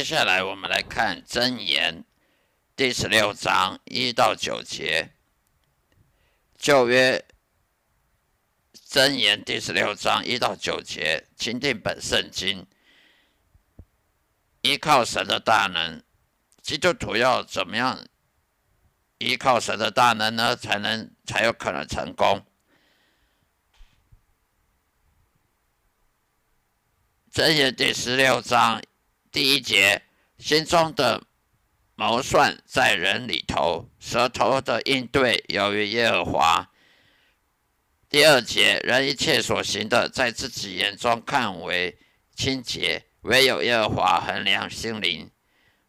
接下来我们来看箴言第十六章一到九节。旧约箴言第十六章一到九节，钦定本圣经，依靠神的大能，基督徒要怎么样依靠神的大能呢？才能才有可能成功。箴言第十六章第一节：心中的谋算在人里头，舌头的应对由于耶和华。第二节：人一切所行的，在自己眼中看为清洁，唯有耶和华衡量心灵。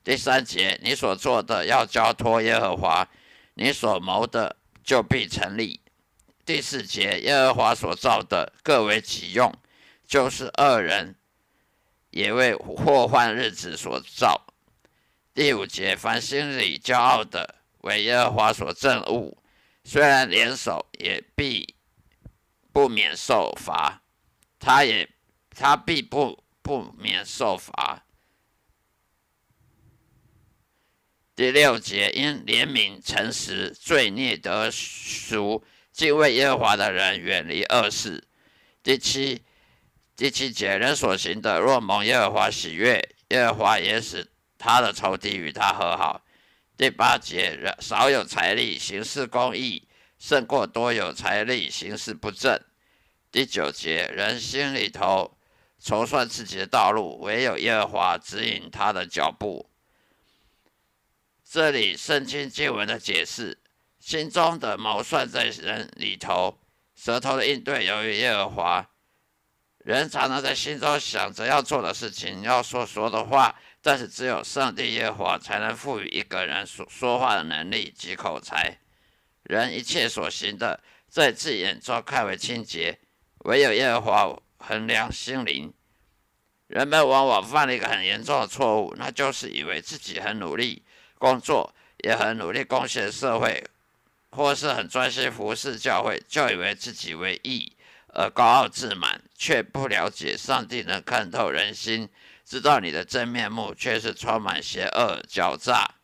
第三节：你所做的要交托耶和华，你所谋的就必成立。第四节：耶和华所造的各为己用，就是恶人。也为祸患日子所造。第五节，凡心里骄傲的，为耶和华所憎恶，虽然联手，也必不免受罚。他也，他必不不免受罚。第六节，因怜悯诚实，罪孽得赎，敬畏耶和华的人远离恶事。第七。第七节，人所行的，若蒙耶和华喜悦，耶和华也使他的仇敌与他和好。第八节，人少有财力，行事公义，胜过多有财力，行事不正。第九节，人心里头筹算自己的道路，唯有耶和华指引他的脚步。这里圣经经文的解释：心中的谋算在人里头，舌头的应对由于耶和华。人常常在心中想着要做的事情，要说说的话，但是只有上帝耶和华才能赋予一个人说说话的能力及口才。人一切所行的，在自己眼中看为清洁，唯有耶和华衡量心灵。人们往往犯了一个很严重的错误，那就是以为自己很努力工作，也很努力贡献社会，或是很专心服侍教会，就以为自己为义。而高傲自满，却不了解上帝能看透人心，知道你的真面目却是充满邪恶狡诈。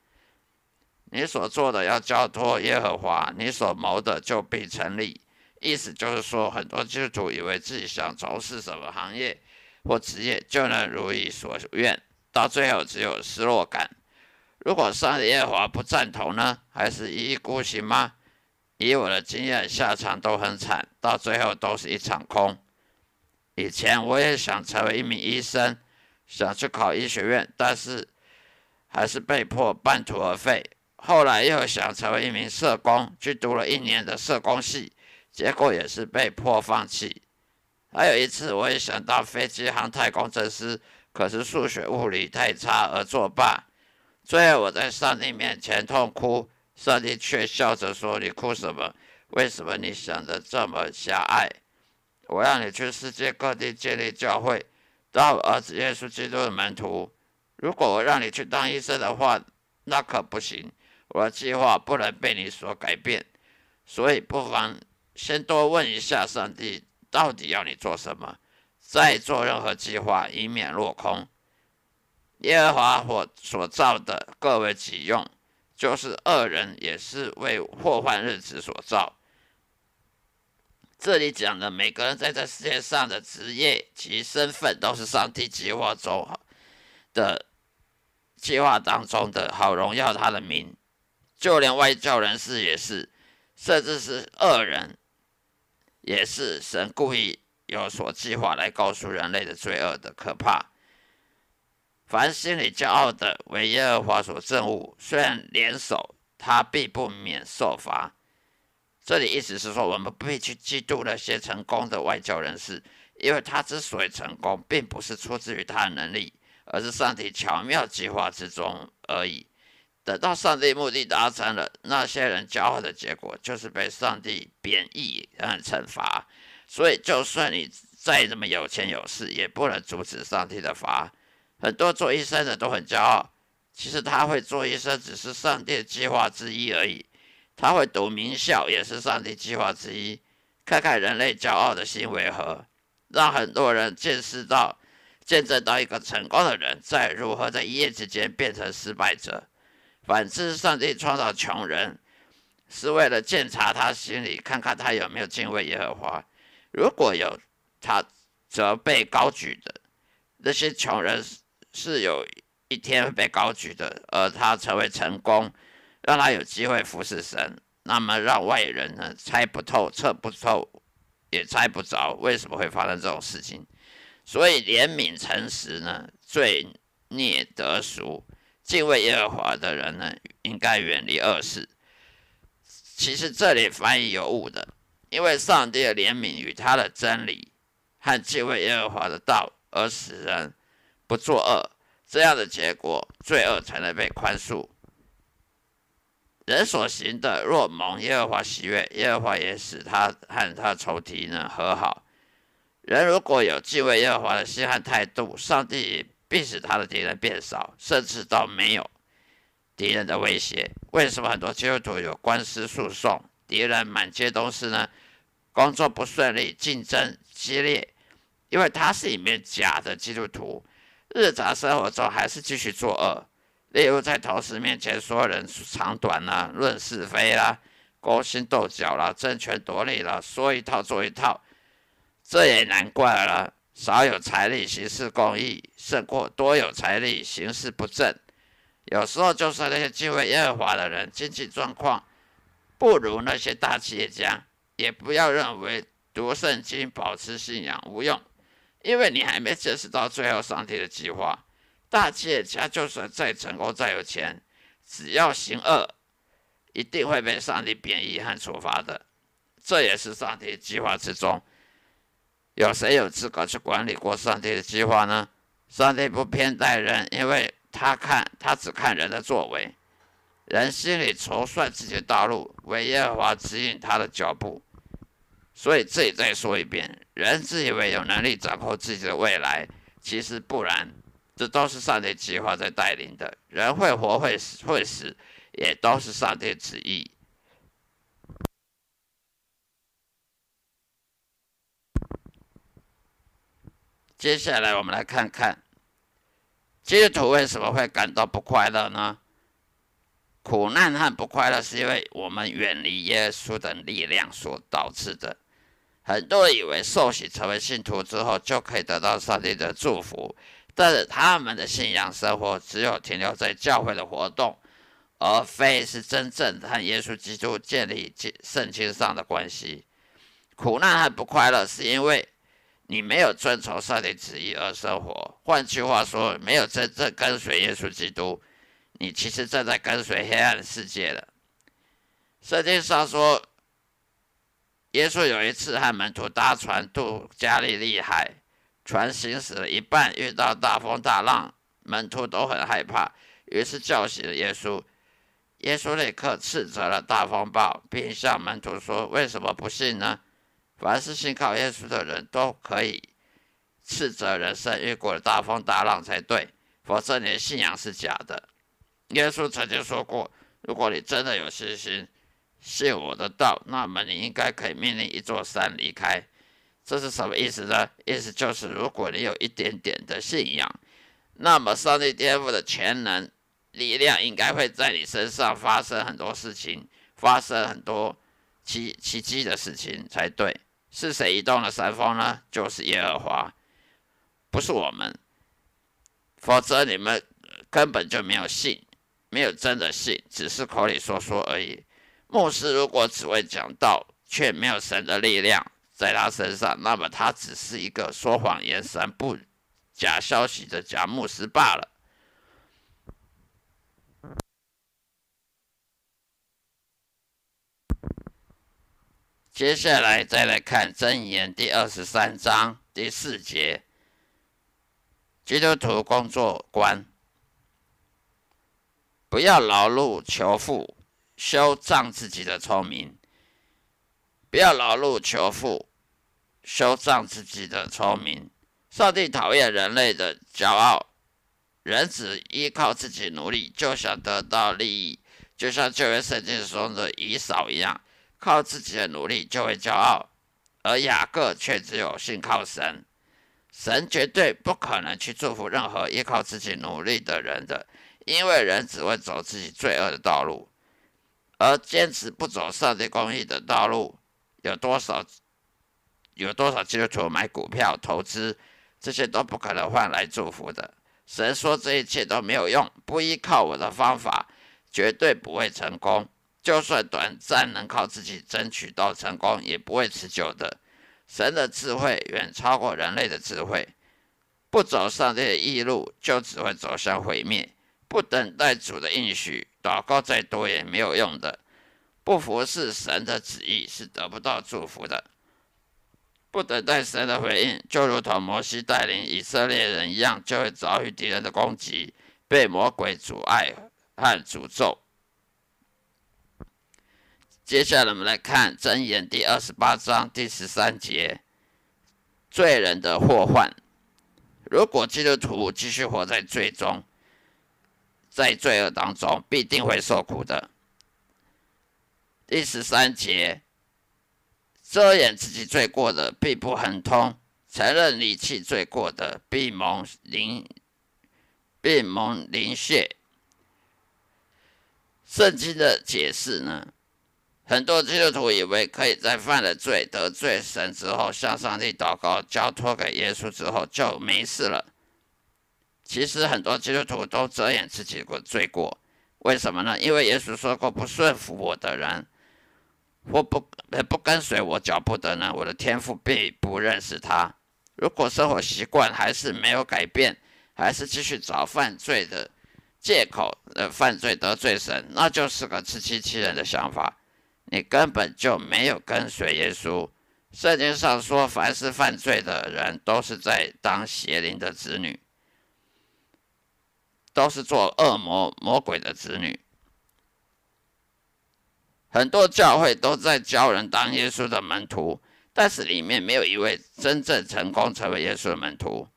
你所做的要交托耶和华，你所谋的就必成立。意思就是说，很多基督徒以为自己想从事什么行业或职业就能如意所愿，到最后只有失落感。如果上帝耶和华不赞同呢？还是一意孤行吗？以我的经验，下场都很惨，到最后都是一场空。以前我也想成为一名医生，想去考医学院，但是还是被迫半途而废。后来又想成为一名社工，去读了一年的社工系，结果也是被迫放弃。还有一次，我也想当飞机航太工程师，可是数学物理太差而作罢。最后我在上帝面前痛哭。上帝却笑着说：“你哭什么？为什么你想的这么狭隘？我让你去世界各地建立教会，当儿子耶稣基督的门徒。如果我让你去当医生的话，那可不行。我的计划不能被你所改变，所以不妨先多问一下上帝，到底要你做什么，再做任何计划，以免落空。耶和华所所造的各为己用。”就是恶人也是为祸患日子所造。这里讲的每个人在这世界上的职业及身份，都是上帝计划中的计划当中的好荣耀他的名。就连外教人士也是，甚至是恶人，也是神故意有所计划来告诉人类的罪恶的可怕。凡心里骄傲的，为耶和华所憎恶。虽然联手，他必不免受罚。这里意思是说，我们不必去嫉妒那些成功的外交人士，因为他之所以成功，并不是出自于他的能力，而是上帝巧妙计划之中而已。等到上帝目的达成了，那些人骄傲的结果，就是被上帝贬义和惩罚。所以，就算你再怎么有钱有势，也不能阻止上帝的罚。很多做医生的都很骄傲，其实他会做医生只是上帝的计划之一而已。他会读名校也是上帝计划之一。看看人类骄傲的心为何，让很多人见识到见证到一个成功的人在如何在一夜之间变成失败者。反之，上帝创造穷人是为了检查他心里，看看他有没有敬畏耶和华。如果有，他则被高举的。那些穷人是有一天被高举的，而他成为成功，让他有机会服侍神。那么，让外人呢猜不透、测不透，也猜不着为什么会发生这种事情。所以，怜悯、诚实呢，罪孽得赎，敬畏耶和华的人呢，应该远离恶事。其实这里翻译有误的，因为上帝的怜悯与他的真理和敬畏耶和华的道，而使人不作恶，这样的结果，罪恶才能被宽恕。人所行的，若蒙耶和华喜悦，耶和华也使他和他仇敌呢和好。人如果有敬畏耶和华的心和态度，上帝必使他的敌人变少，甚至到没有敌人的威胁。为什么很多基督徒有官司诉讼，敌人满街都是呢？工作不顺利，竞争激烈，因为他是一面假的基督徒，日常生活中还是继续作恶。例如在同事面前说人长短啦，论是非啦，勾心斗角啦，争权夺利啦，说一套做一套。这也难怪了，少有财力行事公义，胜过多有财力行事不正。有时候，就算那些敬畏耶和华的人，经济状况不如那些大企业家，也不要认为读圣经、保持信仰无用，因为你还没见识到最后上帝的计划。大企业家就算再成功、再有钱，只要行恶，一定会被上帝贬义和处罚的。这也是上帝计划之中。有谁有资格去管理过上帝的计划呢？上帝不偏待人，因为他看他只看人的作为，人心里筹算自己的道路，为耶和华指引他的脚步。所以这里再说一遍：人自以为有能力掌控自己的未来，其实不然，这都是上帝计划在带领的。人会活会死会死，也都是上帝旨意。接下来，我们来看看基督徒为什么会感到不快乐呢？苦难和不快乐是因为我们远离耶稣的力量所导致的。很多人以为受洗成为信徒之后就可以得到上帝的祝福，但是他们的信仰生活只有停留在教会的活动，而非是真正和耶稣基督建立圣经上的关系。苦难和不快乐是因为。你没有遵从上帝旨意而生活，换句话说，没有真正跟随耶稣基督，你其实正在跟随黑暗世界了。圣经上说，耶稣有一次和门徒搭船渡加利利海，船行驶了一半，遇到大风大浪，门徒都很害怕，于是叫醒了耶稣。耶稣立刻斥责了大风暴，并向门徒说：“为什么不信呢？”凡是信靠耶稣的人都可以斥责人生越过了大风大浪才对，否则你的信仰是假的。耶稣曾经说过：“如果你真的有信心，信我的道，那么你应该可以命令一座山离开。”这是什么意思呢？意思就是，如果你有一点点的信仰，那么上帝天赋的全能力量应该会在你身上发生很多事情，发生很多奇奇迹的事情才对。是谁移动了山峰呢？就是耶和华，不是我们。否则你们根本就没有信，没有真的信，只是口里说说而已。牧师如果只会讲道，却没有神的力量在他身上，那么他只是一个说谎言、散布假消息的假牧师罢了。接下来再来看箴言第二十三章第四节：基督徒工作观，不要劳碌求富，修仗自己的聪明；不要劳碌求富，修仗自己的聪明。上帝讨厌人类的骄傲，人只依靠自己努力就想得到利益，就像旧约圣经中的以扫一样。靠自己的努力就会骄傲，而雅各却只有信靠神。神绝对不可能去祝福任何依靠自己努力的人的，因为人只会走自己罪恶的道路，而坚持不走上帝公义的道路，有多少有多少基督徒买股票投资，这些都不可能换来祝福的。神说这一切都没有用，不依靠我的方法，绝对不会成功。就算短暂能靠自己争取到成功，也不会持久的。神的智慧远超过人类的智慧，不走上帝的义路，就只会走向毁灭。不等待主的应许，祷告再多也没有用的。不服侍神的旨意，是得不到祝福的。不等待神的回应，就如同摩西带领以色列人一样，就会遭遇敌人的攻击，被魔鬼阻碍和诅咒。接下来，我们来看《箴言》第二十八章第十三节：罪人的祸患。如果基督徒继续活在罪中，在罪恶当中，必定会受苦的。第十三节：遮掩自己罪过的，必不亨通；承认离弃罪过的，必蒙灵，必蒙临谢。圣经的解释呢？很多基督徒以为可以在犯了罪、得罪神之后，向上帝祷告、交托给耶稣之后就没事了。其实很多基督徒都遮掩自己的罪过，为什么呢？因为耶稣说过：“不顺服我的人，或不呃不跟随我脚步的人，我的天赋并不认识他。”如果生活习惯还是没有改变，还是继续找犯罪的借口，呃，犯罪得罪神，那就是个自欺欺人的想法。你根本就没有跟随耶稣。圣经上说，凡是犯罪的人，都是在当邪灵的子女，都是做恶魔、魔鬼的子女。很多教会都在教人当耶稣的门徒，但是里面没有一位真正成功成为耶稣的门徒。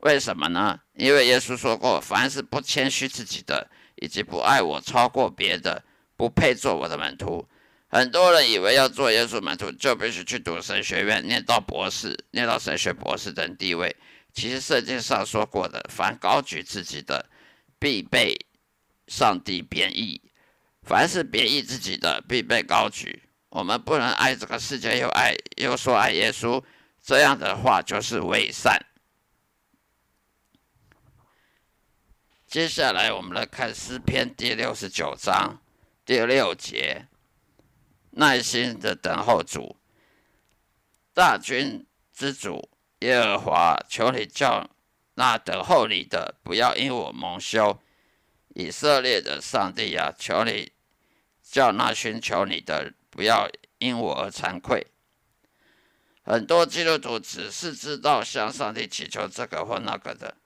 为什么呢？因为耶稣说过，凡是不谦虚自己的，以及不爱我超过别的。不配做我的门徒。很多人以为要做耶稣门徒，就必须去读神学院，念到博士，念到神学博士等地位。其实圣经上说过的，凡高举自己的，必被上帝贬义；凡是贬义自己的，必被高举。我们不能爱这个世界，又爱又说爱耶稣，这样的话就是伪善。接下来，我们来看诗篇第六十九章。第六节，耐心的等候主，大军之主耶和华，求你叫那等候你的不要因我蒙羞。以色列的上帝啊，求你叫那寻求你的不要因我而惭愧。很多基督徒只是知道向上帝祈求这个或那个的，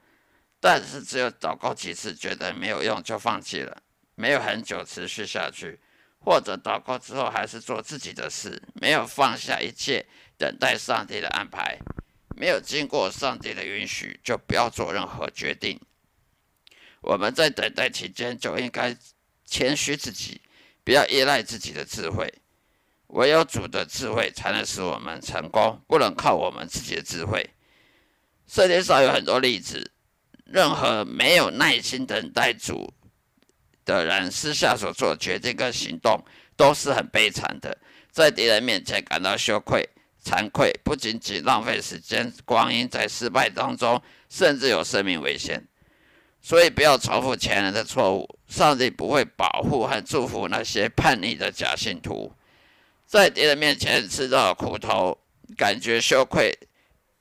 但是只有祷告几次，觉得没有用就放弃了。没有很久持续下去，或者祷告之后还是做自己的事，没有放下一切，等待上帝的安排，没有经过上帝的允许，就不要做任何决定。我们在等待期间就应该谦虚自己，不要依赖自己的智慧，唯有主的智慧才能使我们成功，不能靠我们自己的智慧。世界上有很多例子，任何没有耐心等待主。的人私下所做决定跟行动都是很悲惨的，在敌人面前感到羞愧、惭愧，不仅仅浪费时间光阴在失败当中，甚至有生命危险。所以不要重复前人的错误。上帝不会保护和祝福那些叛逆的假信徒，在敌人面前吃到苦头、感觉羞愧，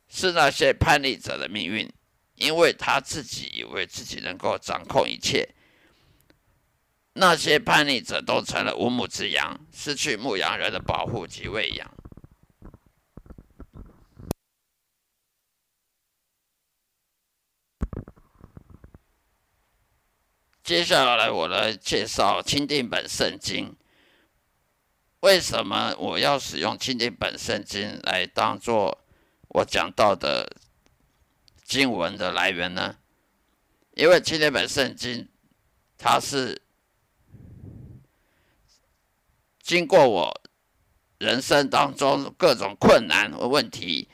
是那些叛逆者的命运，因为他自己以为自己能够掌控一切。那些叛逆者都成了无母之羊，失去牧羊人的保护及喂养。接下来，我来介绍钦定本圣经。为什么我要使用钦定本圣经来当做我讲到的经文的来源呢？因为钦定本圣经，它是。经过我人生当中各种困难和问题，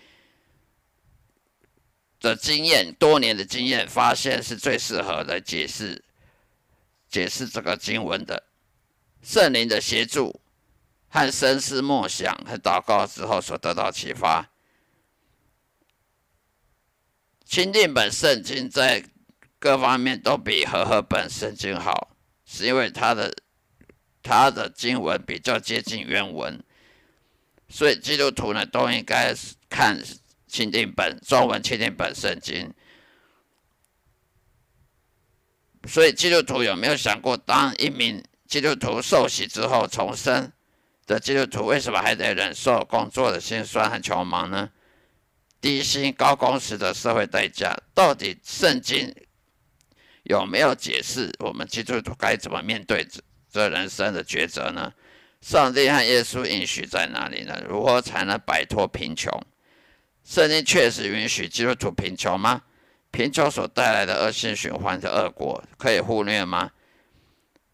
的经验，多年的经验，发现是最适合的解释解释这个经文的。圣灵的协助和深思默想和祷告之后所得到启发。钦定本圣经在各方面都比和合本圣经好，是因为它的它的经文比较接近原文，所以基督徒呢都应该看钦定本中文钦定本圣经。所以基督徒有没有想过，当一名基督徒受洗之后重生的基督徒，为什么还得忍受工作的辛酸和穷忙呢？低薪高工时的社会代价，到底圣经有没有解释？我们基督徒该怎么面对这这人生的抉择呢？上帝和耶稣允许在哪里呢？如何才能摆脱贫穷？圣经确实允许基督徒贫穷吗？贫穷所带来的恶性循环的恶果可以忽略吗？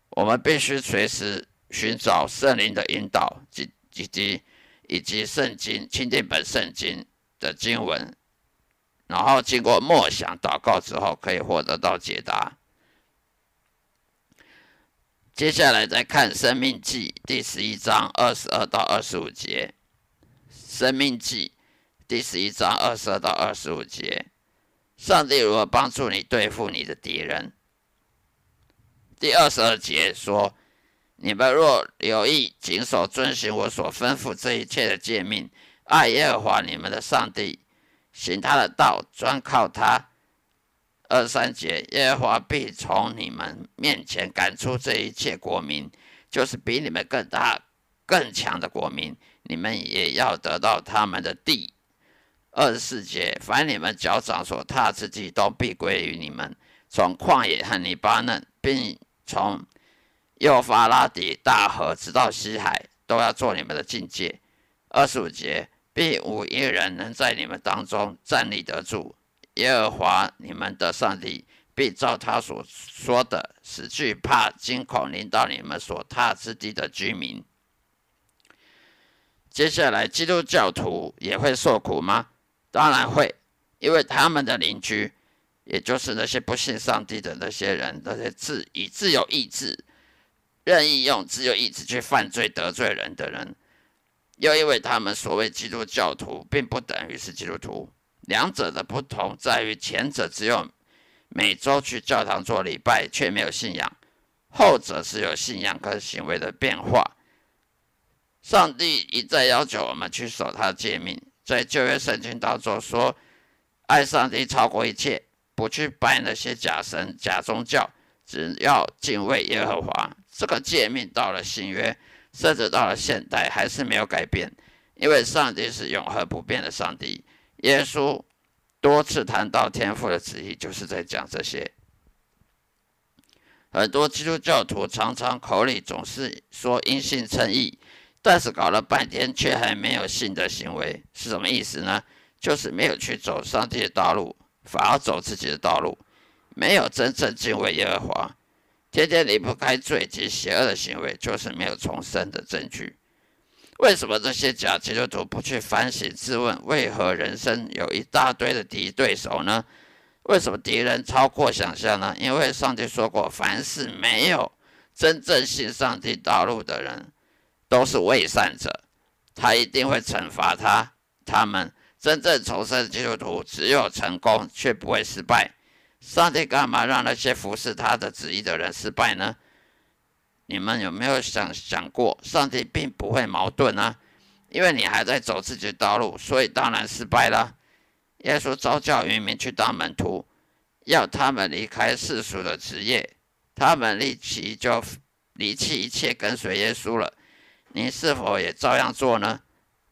我们必须随时寻找圣灵的引导及以及以及圣经钦定本圣经。的经文，然后经过默想、祷告之后，可以获得到解答。接下来再看《生命记》第十一章二十二到二十五节，《生命记》第十一章二十二到二十五节，上帝如何帮助你对付你的敌人？第二十二节说：“你们若留意谨守遵行我所吩咐这一切的诫命。”爱耶和华你们的上帝，行他的道，专靠他。二三节，耶和华必从你们面前赶出这一切国民，就是比你们更大、更强的国民，你们也要得到他们的地。二十四节，凡你们脚掌所踏之地，都必归于你们。从旷野和黎巴嫩，并从幼发拉底大河直到西海，都要做你们的境界。二十五节。必无一人能在你们当中站立得住。耶和华你们的上帝必照他所说的，使惧怕惊恐临到你们所踏之地的居民。接下来，基督教徒也会受苦吗？当然会，因为他们的邻居，也就是那些不信上帝的那些人，那些自以自由意志、任意用自由意志去犯罪得罪人的人。又因为他们所谓基督教徒，并不等于是基督徒。两者的不同在于，前者只有每周去教堂做礼拜，却没有信仰；后者是有信仰跟行为的变化。上帝一再要求我们去守他的诫命，在旧约圣经当中说：“爱上帝超过一切，不去拜那些假神、假宗教，只要敬畏耶和华。”这个诫命到了新约。甚至到了现代还是没有改变，因为上帝是永恒不变的上帝。耶稣多次谈到天父的旨意，就是在讲这些。很多基督教徒常常口里总是说因信称义，但是搞了半天却还没有信的行为，是什么意思呢？就是没有去走上帝的道路，反而走自己的道路，没有真正敬畏耶和华。天天离不开罪及邪恶的行为，就是没有重生的证据。为什么这些假基督徒不去反省自问？为何人生有一大堆的敌对手呢？为什么敌人超过想象呢？因为上帝说过，凡是没有真正信上帝道路的人，都是伪善者，他一定会惩罚他。他们真正重生的基督徒，只有成功，却不会失败。上帝干嘛让那些服侍他的旨意的人失败呢？你们有没有想想过，上帝并不会矛盾啊？因为你还在走自己的道路，所以当然失败了。耶稣召教渔民去当门徒，要他们离开世俗的职业，他们立即就离弃一切跟随耶稣了。你是否也照样做呢？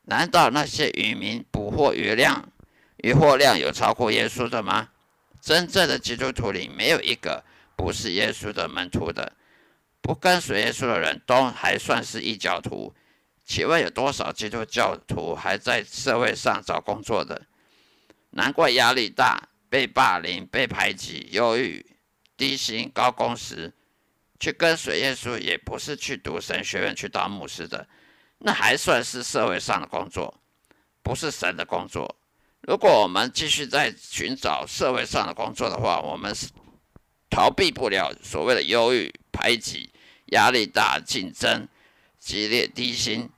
难道那些渔民捕获鱼量、渔获量有超过耶稣的吗？真正的基督徒里没有一个不是耶稣的门徒的，不跟随耶稣的人都还算是异教徒。请问有多少基督教徒还在社会上找工作的？难怪压力大，被霸凌、被排挤、忧郁、低薪、高工时，去跟随耶稣也不是去读神学院去当牧师的，那还算是社会上的工作，不是神的工作。如果我们继续在寻找社会上的工作的话，我们是逃避不了所谓的忧郁、排挤、压力大、竞争激烈、低薪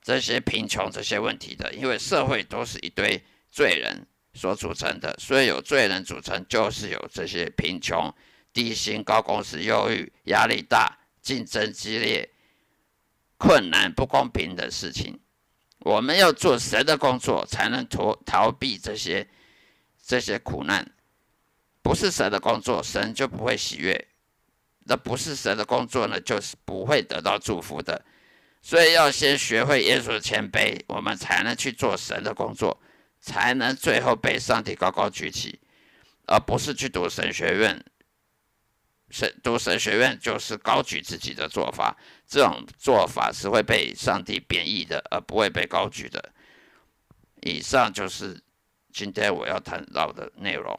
这些贫穷这些问题的。因为社会都是一堆罪人所组成的，所以有罪人组成，就是有这些贫穷、低薪、高工时、忧郁、压力大、竞争激烈、困难、不公平的事情。我们要做神的工作，才能逃逃避这些这些苦难。不是神的工作，神就不会喜悦。那不是神的工作呢，就是不会得到祝福的。所以要先学会耶稣的谦卑，我们才能去做神的工作，才能最后被上帝高高举起，而不是去读神学院。神读神学院就是高举自己的做法，这种做法是会被上帝贬义的，而不会被高举的。以上就是今天我要谈到的内容。